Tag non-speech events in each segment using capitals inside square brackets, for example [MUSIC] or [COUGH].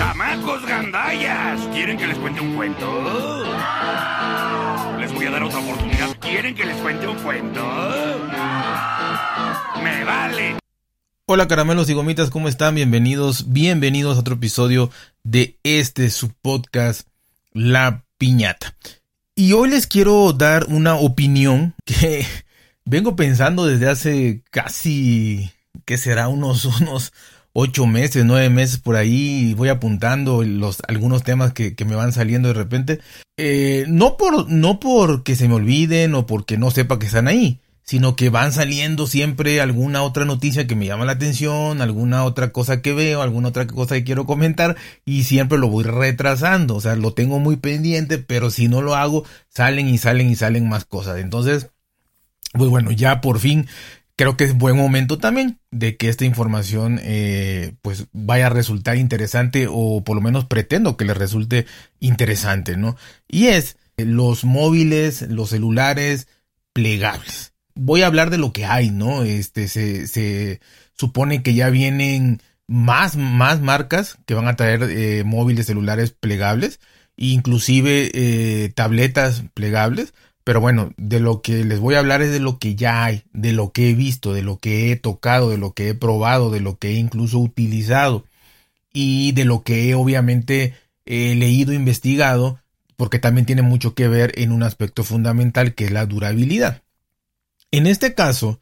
¡Chamacos gandallas! ¿Quieren que les cuente un cuento? Les voy a dar otra oportunidad. ¿Quieren que les cuente un cuento? ¡Me vale! Hola caramelos y gomitas, ¿cómo están? Bienvenidos, bienvenidos a otro episodio de este su podcast La Piñata. Y hoy les quiero dar una opinión que [LAUGHS] vengo pensando desde hace casi, ¿qué será? Unos, [LAUGHS] unos ocho meses, nueve meses por ahí, voy apuntando los, algunos temas que, me van saliendo de repente. Eh, no por, no porque se me olviden o porque no sepa que están ahí, sino que van saliendo siempre alguna otra noticia que me llama la atención, alguna otra cosa que veo, alguna otra cosa que quiero comentar y siempre lo voy retrasando, o sea, lo tengo muy pendiente, pero si no lo hago, salen y salen y salen más cosas. Entonces, pues bueno, ya por fin creo que es buen momento también de que esta información eh, pues vaya a resultar interesante o por lo menos pretendo que le resulte interesante, ¿no? Y es los móviles, los celulares plegables. Voy a hablar de lo que hay, ¿no? Este se, supone que ya vienen más, más marcas que van a traer eh, móviles celulares plegables, inclusive eh, tabletas plegables pero bueno, de lo que les voy a hablar es de lo que ya hay, de lo que he visto, de lo que he tocado, de lo que he probado, de lo que he incluso utilizado y de lo que he obviamente he leído, investigado, porque también tiene mucho que ver en un aspecto fundamental que es la durabilidad. En este caso,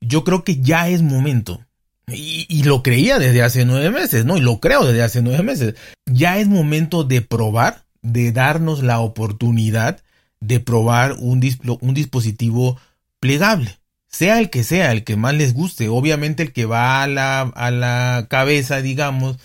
yo creo que ya es momento, y, y, lo creía desde hace nueve meses, ¿no? Y lo creo desde hace nueve meses, ya es momento de probar, de darnos la oportunidad de probar un, un dispositivo plegable, sea el que sea, el que más les guste. Obviamente el que va a la, a la cabeza, digamos,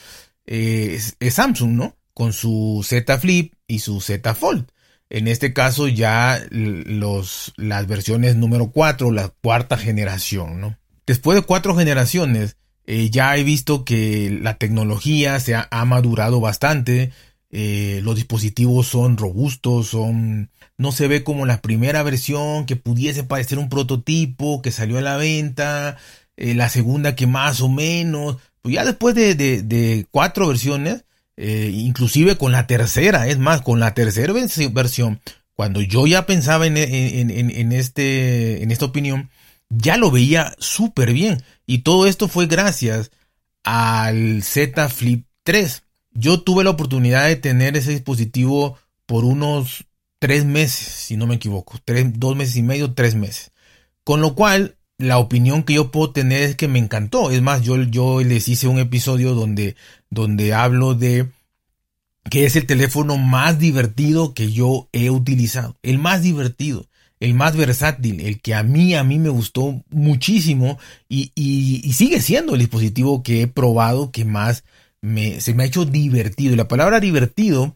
es, Samsung, ¿no? Con su Z Flip y su Z Fold. En este caso ya los, las versiones número 4, la cuarta generación, ¿no? Después de cuatro generaciones, eh, ya he visto que la tecnología se ha madurado bastante, eh, los dispositivos son robustos, son no se ve como la primera versión que pudiese parecer un prototipo que salió a la venta, eh, la segunda que más o menos, pues ya después de, cuatro versiones, eh, inclusive con la tercera, es más, con la tercera versión, cuando yo ya pensaba en, en, este, en esta opinión, ya lo veía súper bien. Y todo esto fue gracias al Z Flip 3 yo tuve la oportunidad de tener ese dispositivo por unos tres meses, si no me equivoco, tres, dos meses y medio, tres meses. Con lo cual, la opinión que yo puedo tener es que me encantó. Es más, yo, yo les hice un episodio donde, donde hablo de que es el teléfono más divertido que yo he utilizado. El más divertido, el más versátil, el que a mí, a mí me gustó muchísimo y, y sigue siendo el dispositivo que he probado que más se me ha hecho divertido. Y la palabra divertido,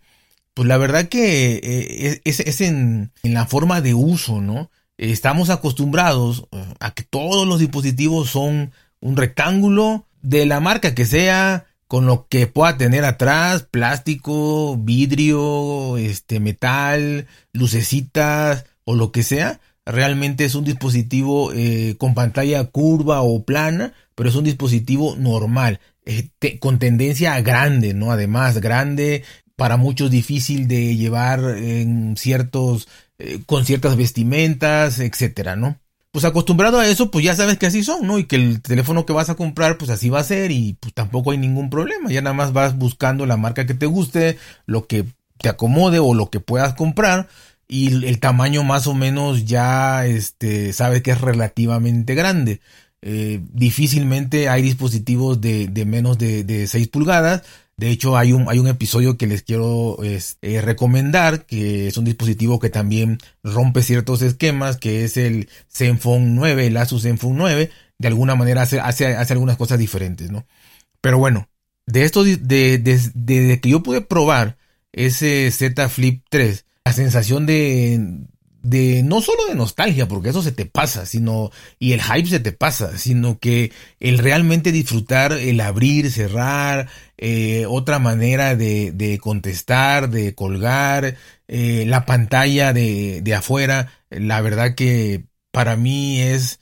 pues la verdad que eh, es, en, la forma de uso, ¿no? Estamos acostumbrados eh, a que todos los dispositivos son un rectángulo de la marca que sea, con lo que pueda tener atrás, plástico, vidrio, este, metal, lucecitas o lo que sea. Realmente es un dispositivo eh, con pantalla curva o plana, pero es un dispositivo normal. Eh, con tendencia grande, ¿no? Además, grande, para muchos difícil de llevar en ciertos, eh, con ciertas vestimentas, etcétera, ¿no? Pues acostumbrado a eso, pues ya sabes que así son, ¿no? Y que el teléfono que vas a comprar, pues así va a ser y pues tampoco hay ningún problema. Ya nada más vas buscando la marca que te guste, lo que te acomode o lo que puedas comprar y el tamaño más o menos ya, este, sabes que es relativamente grande. Eh, difícilmente hay dispositivos de, menos de, 6 pulgadas. De hecho, hay un, hay un episodio que les quiero eh, recomendar, que es un dispositivo que también rompe ciertos esquemas, que es el Zenfone 9, el Asus Zenfone 9. De alguna manera hace, hace, hace algunas cosas diferentes, ¿no? Pero bueno, de esto, de, de, que yo pude probar ese Z Flip 3, la sensación de, de no solo de nostalgia, porque eso se te pasa, sino, y el hype se te pasa, sino que el realmente disfrutar, el abrir, cerrar, eh, otra manera de, de, contestar, de colgar, eh, la pantalla de, de afuera, la verdad que para mí es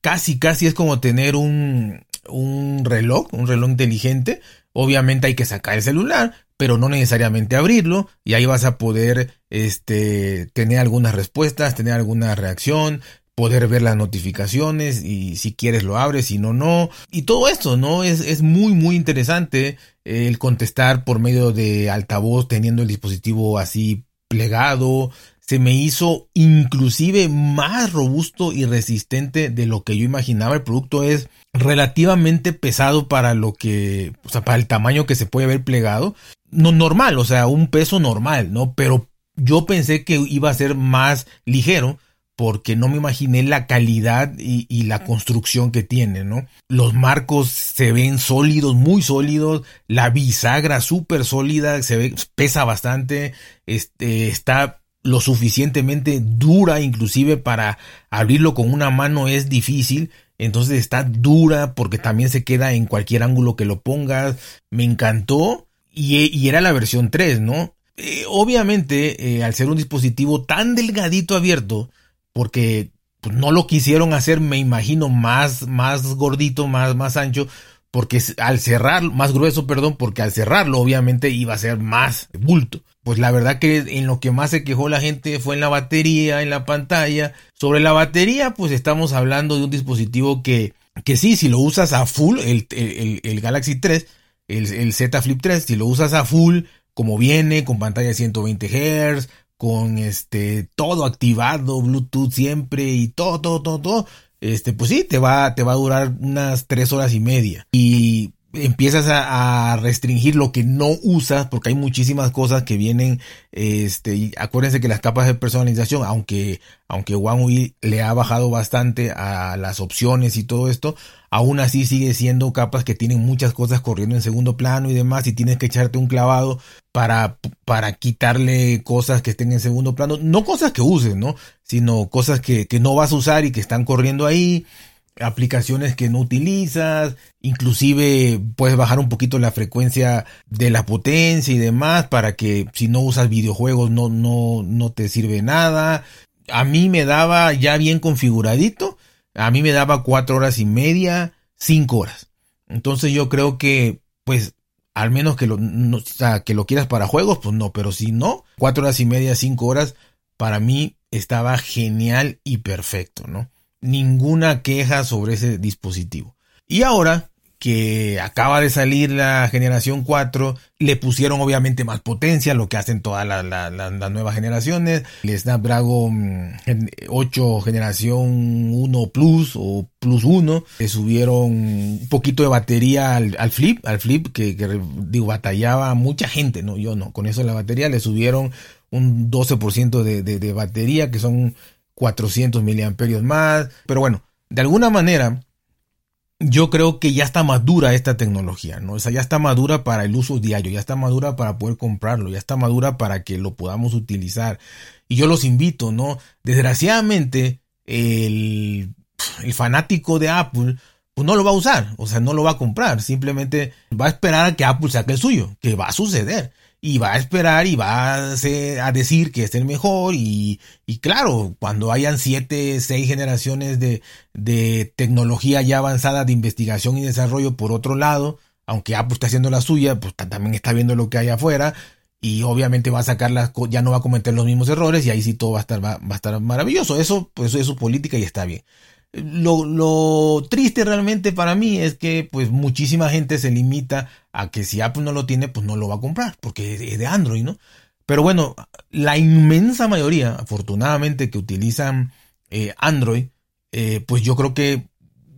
casi, casi es como tener un, un reloj, un reloj inteligente, obviamente hay que sacar el celular, pero no necesariamente abrirlo y ahí vas a poder este tener algunas respuestas, tener alguna reacción, poder ver las notificaciones y si quieres lo abres, si no, no. Y todo esto, ¿no? Es, es muy, muy interesante el contestar por medio de altavoz teniendo el dispositivo así plegado. Se me hizo inclusive más robusto y resistente de lo que yo imaginaba. El producto es relativamente pesado para lo que, o sea, para el tamaño que se puede ver plegado. No normal, o sea, un peso normal, ¿no? Pero yo pensé que iba a ser más ligero porque no me imaginé la calidad y, la construcción que tiene, ¿no? Los marcos se ven sólidos, muy sólidos, la bisagra súper sólida, se ve, pesa bastante, este, está lo suficientemente dura, inclusive para abrirlo con una mano es difícil, entonces está dura porque también se queda en cualquier ángulo que lo pongas, me encantó. Y, era la versión 3, ¿no? Eh, obviamente, eh, al ser un dispositivo tan delgadito abierto, porque pues, no lo quisieron hacer, me imagino, más, más gordito, más, más ancho, porque al cerrar, más grueso, perdón, porque al cerrarlo obviamente iba a ser más bulto. Pues la verdad que en lo que más se quejó la gente fue en la batería, en la pantalla. Sobre la batería, pues estamos hablando de un dispositivo que, que sí, si lo usas a full, el, el, el Galaxy 3, el, el Z Flip 3, si lo usas a full, como viene, con pantalla de 120 Hz, con este todo activado, Bluetooth siempre y todo, todo, todo, todo, este, pues sí, te va, te va a durar unas tres horas y media. Y empiezas a, restringir lo que no usas, porque hay muchísimas cosas que vienen, este, y acuérdense que las capas de personalización, aunque, aunque One le ha bajado bastante a las opciones y todo esto, aún así sigue siendo capas que tienen muchas cosas corriendo en segundo plano y demás, y tienes que echarte un clavado para, para quitarle cosas que estén en segundo plano, no cosas que uses, ¿no? Sino cosas que, que no vas a usar y que están corriendo ahí, aplicaciones que no utilizas, inclusive puedes bajar un poquito la frecuencia de la potencia y demás para que si no usas videojuegos no, no, no te sirve nada. A mí me daba ya bien configuradito, a mí me daba cuatro horas y media, cinco horas. Entonces yo creo que, pues, al menos que lo, que lo quieras para juegos, pues no, pero si no, cuatro horas y media, cinco horas, para mí estaba genial y perfecto, ¿no? Ninguna queja sobre ese dispositivo. Y ahora que acaba de salir la generación 4, le pusieron obviamente más potencia, lo que hacen todas las nuevas generaciones. El Snapdragon 8 generación 1 Plus o Plus 1, le subieron un poquito de batería al, Flip, al Flip que, batallaba mucha gente, no, yo no, con eso la batería le subieron un 12% de, de batería, que son 400 miliamperios más. Pero bueno, de alguna manera, yo creo que ya está madura esta tecnología, ¿no? O sea, ya está madura para el uso diario, ya está madura para poder comprarlo, ya está madura para que lo podamos utilizar. Y yo los invito, ¿no? Desgraciadamente, el, fanático de Apple, pues no lo va a usar, o sea, no lo va a comprar, simplemente va a esperar a que Apple saque el suyo, que va a suceder y va a esperar y va a, decir que es el mejor y, claro, cuando hayan siete, seis generaciones de, de, tecnología ya avanzada de investigación y desarrollo por otro lado, aunque Apple está haciendo la suya, pues también está viendo lo que hay afuera y obviamente va a sacar las, ya no va a cometer los mismos errores y ahí sí todo va a estar, va, a estar maravilloso. Eso, pues eso es su política y está bien. Lo, lo, triste realmente para mí es que pues muchísima gente se limita a que si Apple no lo tiene pues no lo va a comprar porque es de Android, ¿no? Pero bueno, la inmensa mayoría, afortunadamente, que utilizan eh, Android, eh, pues yo creo que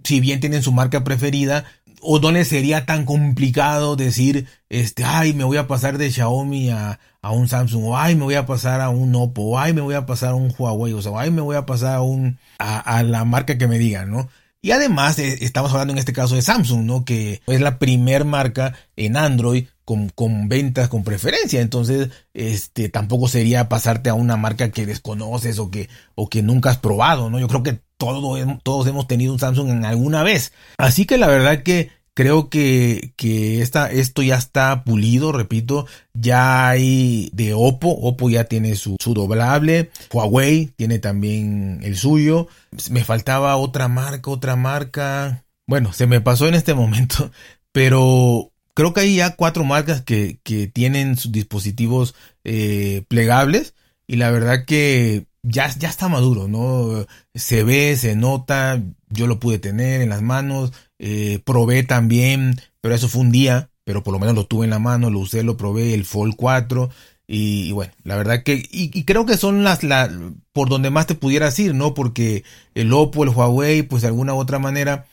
si bien tienen su marca preferida, o no les sería tan complicado decir, este, ay, me voy a pasar de Xiaomi a, a un Samsung, o ay, me voy a pasar a un Oppo, o ay, me voy a pasar a un Huawei, o sea, ay, me voy a pasar a un, a, a la marca que me digan, ¿no? Y además eh, estamos hablando en este caso de Samsung, ¿no? Que es la primer marca en Android con, con, ventas con preferencia. Entonces, este, tampoco sería pasarte a una marca que desconoces o que, o que nunca has probado, ¿no? Yo creo que todos, todos hemos tenido un Samsung en alguna vez. Así que la verdad que Creo que, que esta, esto ya está pulido, repito, ya hay de Oppo, Oppo ya tiene su, su doblable, Huawei tiene también el suyo, me faltaba otra marca, otra marca, bueno, se me pasó en este momento, [LAUGHS] pero creo que hay ya cuatro marcas que, que tienen sus dispositivos eh, plegables y la verdad que ya, ya está maduro, ¿no? Se ve, se nota, yo lo pude tener en las manos, eh, probé también, pero eso fue un día, pero por lo menos lo tuve en la mano, lo usé, lo probé, el Fold 4, y, bueno, la verdad que, y, creo que son las, la, por donde más te pudieras ir, ¿no? Porque el Oppo, el Huawei, pues de alguna u otra manera,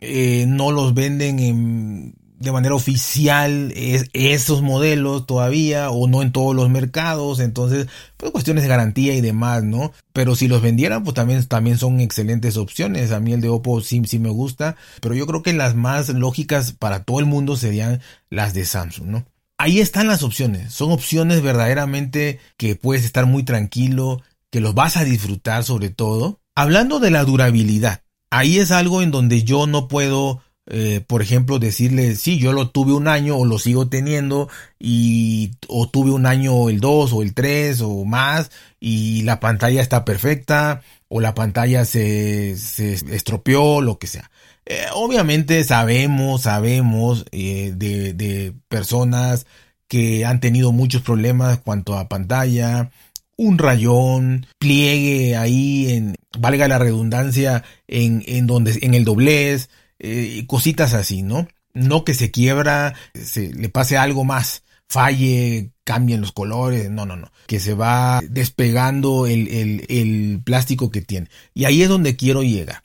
eh, no los venden en de manera oficial es, esos modelos todavía o no en todos los mercados, entonces pues cuestiones de garantía y demás, ¿no? Pero si los vendieran pues también, también son excelentes opciones, a mí el de Oppo sí, sí me gusta, pero yo creo que las más lógicas para todo el mundo serían las de Samsung, ¿no? Ahí están las opciones, son opciones verdaderamente que puedes estar muy tranquilo, que los vas a disfrutar sobre todo. Hablando de la durabilidad, ahí es algo en donde yo no puedo eh, por ejemplo, decirle, sí, yo lo tuve un año o lo sigo teniendo y o tuve un año el 2 o el 3 o más y la pantalla está perfecta o la pantalla se, se estropeó, lo que sea. Eh, obviamente sabemos, sabemos eh, de, de personas que han tenido muchos problemas cuanto a pantalla, un rayón, pliegue ahí en, valga la redundancia, en, en donde, en el doblez, eh, cositas así, ¿no? No que se quiebra, se le pase algo más, falle, cambien los colores, no, no, no, que se va despegando el, el, el plástico que tiene. Y ahí es donde quiero llegar.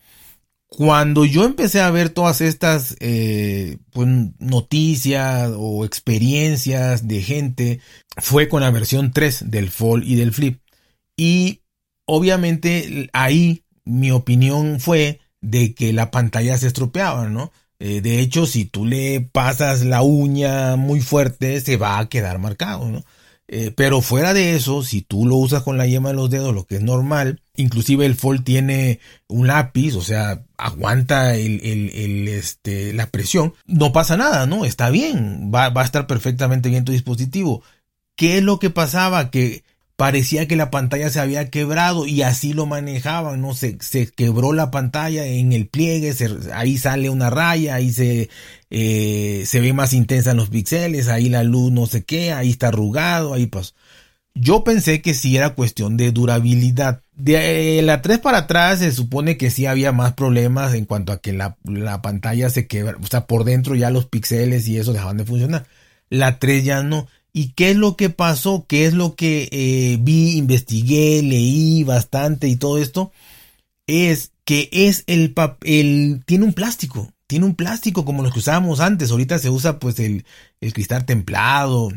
Cuando yo empecé a ver todas estas eh, pues, noticias o experiencias de gente, fue con la versión 3 del Fall y del Flip. Y obviamente ahí mi opinión fue de que la pantalla se estropeaba, ¿no? Eh, de hecho, si tú le pasas la uña muy fuerte, se va a quedar marcado, ¿no? Eh, pero fuera de eso, si tú lo usas con la yema de los dedos, lo que es normal, inclusive el Fold tiene un lápiz, o sea, aguanta este, la presión, no pasa nada, ¿no? Está bien, va, va a estar perfectamente bien tu dispositivo. ¿Qué es lo que pasaba? Que parecía que la pantalla se había quebrado y así lo manejaban, ¿no? Se, se quebró la pantalla en el pliegue, ahí sale una raya, ahí se, eh, se ve más intensa en los píxeles, ahí la luz no sé qué, ahí está arrugado, ahí pasó. Yo pensé que sí era cuestión de durabilidad. De eh, la 3 para atrás se supone que sí había más problemas en cuanto a que la, la pantalla se quebra, o sea, por dentro ya los píxeles y eso dejaban de funcionar. La 3 ya no. ¿Y qué es lo que pasó? ¿Qué es lo que eh, vi, investigué, leí bastante y todo esto? Es que es el papel, tiene un plástico, tiene un plástico como los que usábamos antes. Ahorita se usa pues el, cristal templado,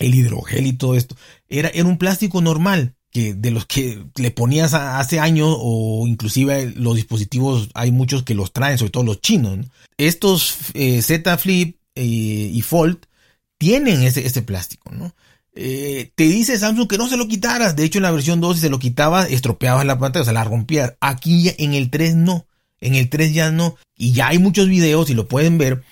el hidrogel y todo esto. Era, era un plástico normal que de los que le ponías hace años o inclusive los dispositivos hay muchos que los traen, sobre todo los chinos. Estos eh, Z Flip eh, y Fold tienen ese, plástico, ¿no? Eh, te dice Samsung que no se lo quitaras. De hecho, en la versión 2, si se lo quitabas, estropeabas la pantalla, o sea, la rompías. Aquí en el 3 no. En el 3 ya no. Y ya hay muchos videos, y lo pueden ver,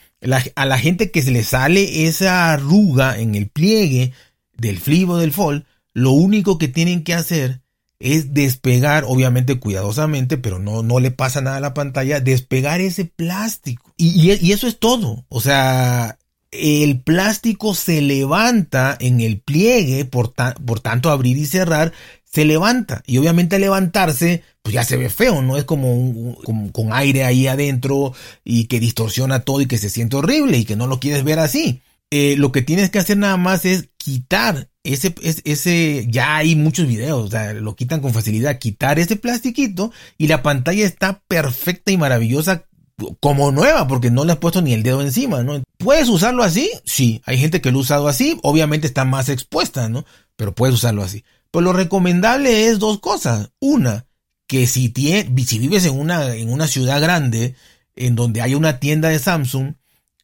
a la gente que se le sale esa arruga en el pliegue del flip del fold, lo único que tienen que hacer es despegar, obviamente cuidadosamente, pero no, no le pasa nada a la pantalla, despegar ese plástico. Y, y eso es todo. O sea, el plástico se levanta en el pliegue, por, por, tanto abrir y cerrar, se levanta. Y obviamente al levantarse, pues ya se ve feo, ¿no? Es como, un, con aire ahí adentro y que distorsiona todo y que se siente horrible y que no lo quieres ver así. Eh, lo que tienes que hacer nada más es quitar ese, ese, ya hay muchos videos, o sea, lo quitan con facilidad, quitar ese plastiquito y la pantalla está perfecta y maravillosa como nueva, porque no le has puesto ni el dedo encima, ¿no? ¿Puedes usarlo así? Sí, hay gente que lo ha usado así, obviamente está más expuesta, ¿no? Pero puedes usarlo así. Pues lo recomendable es dos cosas. Una, que si, si vives en una, en una ciudad grande, en donde hay una tienda de Samsung,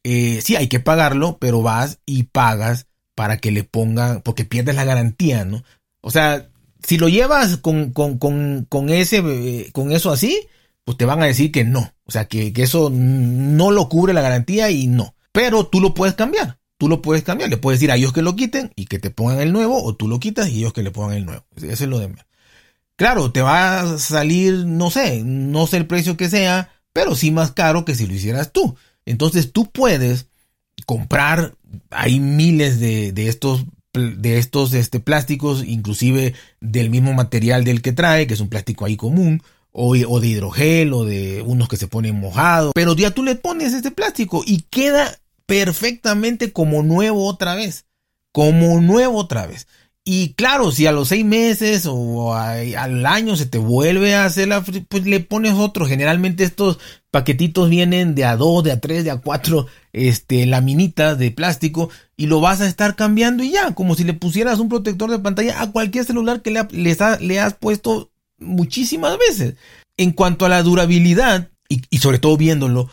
eh, sí hay que pagarlo, pero vas y pagas para que le pongan, porque pierdes la garantía, ¿no? O sea, si lo llevas con, con, con, con ese, eh, con eso así, pues te van a decir que no. O sea, que, eso no lo cubre la garantía y no. Pero tú lo puedes cambiar. Tú lo puedes cambiar. Le puedes decir a ellos que lo quiten y que te pongan el nuevo, o tú lo quitas y ellos que le pongan el nuevo. Eso es lo de Claro, te va a salir, no sé, no sé el precio que sea, pero sí más caro que si lo hicieras tú. Entonces tú puedes comprar. Hay miles de, de estos de estos este, plásticos, inclusive del mismo material del que trae, que es un plástico ahí común, o, o, de hidrogel, o de unos que se ponen mojados, pero ya tú le pones este plástico y queda perfectamente como nuevo otra vez, como nuevo otra vez. Y claro, si a los seis meses o al año se te vuelve a hacer la, pues le pones otro. Generalmente estos paquetitos vienen de a dos, de a tres, de a cuatro, este, laminitas de plástico y lo vas a estar cambiando y ya, como si le pusieras un protector de pantalla a cualquier celular que le, le has puesto muchísimas veces. En cuanto a la durabilidad y, y sobre todo viéndolo,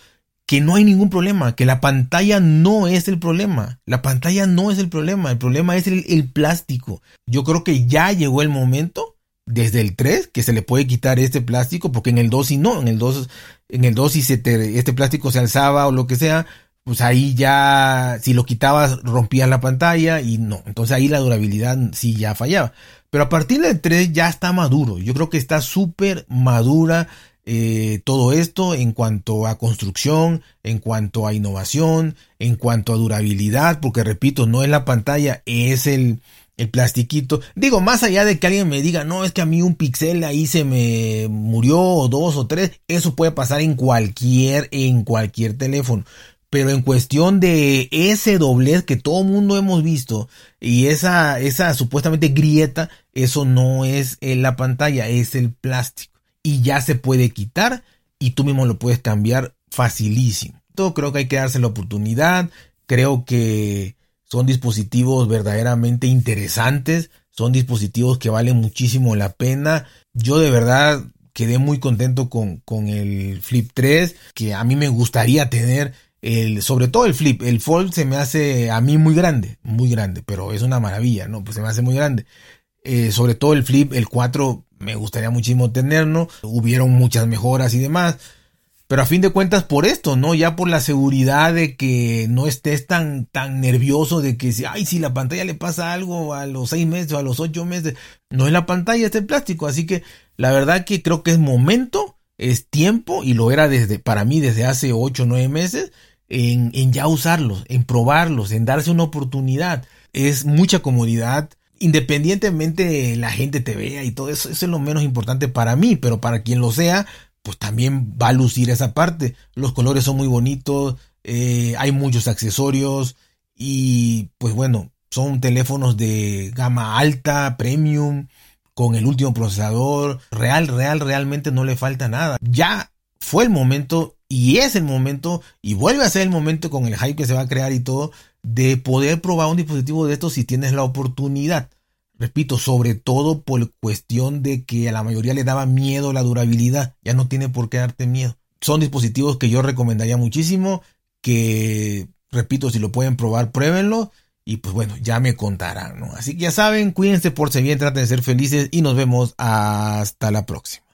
que no hay ningún problema, que la pantalla no es el problema. La pantalla no es el problema, el problema es el, plástico. Yo creo que ya llegó el momento, desde el 3, que se le puede quitar este plástico, porque en el 2 si no, en el 2, en el 2 si se este plástico se alzaba o lo que sea, pues ahí ya, si lo quitabas, rompías la pantalla y no. Entonces ahí la durabilidad sí ya fallaba. Pero a partir del 3 ya está maduro. Yo creo que está súper madura eh, todo esto en cuanto a construcción, en cuanto a innovación, en cuanto a durabilidad, porque repito, no es la pantalla, es el, el plastiquito. Digo, más allá de que alguien me diga, no, es que a mí un pixel ahí se me murió, o dos o tres, eso puede pasar en cualquier, en cualquier teléfono. Pero en cuestión de ese doblez que todo mundo hemos visto y esa, esa supuestamente grieta, eso no es la pantalla, es el plástico y ya se puede quitar y tú mismo lo puedes cambiar facilísimo. Todo creo que hay que darse la oportunidad. Creo que son dispositivos verdaderamente interesantes. Son dispositivos que valen muchísimo la pena. Yo de verdad quedé muy contento con, con el Flip 3, que a mí me gustaría tener sobre todo el Flip. El Fold se me hace a mí muy grande, muy grande, pero es una maravilla, ¿no? Pues se me hace muy grande. Eh, sobre todo el Flip, el 4 me gustaría muchísimo tenerlo. Hubieron muchas mejoras y demás. Pero a fin de cuentas por esto, ¿no? Ya por la seguridad de que no estés tan, tan nervioso de que si, ay, si la pantalla le pasa algo a los seis meses o a los ocho meses, no es la pantalla, es el plástico. Así que la verdad que creo que es momento, es tiempo, y lo era desde, para mí desde hace ocho o nueve meses, en, ya usarlos, en probarlos, en darse una oportunidad. Es mucha comodidad, independientemente la gente te vea y todo eso, eso es lo menos importante para mí, pero para quien lo sea, pues también va a lucir esa parte. Los colores son muy bonitos, eh, hay muchos accesorios y pues bueno, son teléfonos de gama alta, premium, con el último procesador, real, real, realmente no le falta nada. Ya fue el momento y es el momento y vuelve a ser el momento con el hype que se va a crear y todo de poder probar un dispositivo de estos si tienes la oportunidad. Repito, sobre todo por cuestión de que a la mayoría le daba miedo la durabilidad. Ya no tiene por qué darte miedo. Son dispositivos que yo recomendaría muchísimo. Que, repito, si lo pueden probar, pruébenlo. Y pues bueno, ya me contarán, ¿no? Así que ya saben, cuídense por si bien, traten de ser felices y nos vemos hasta la próxima.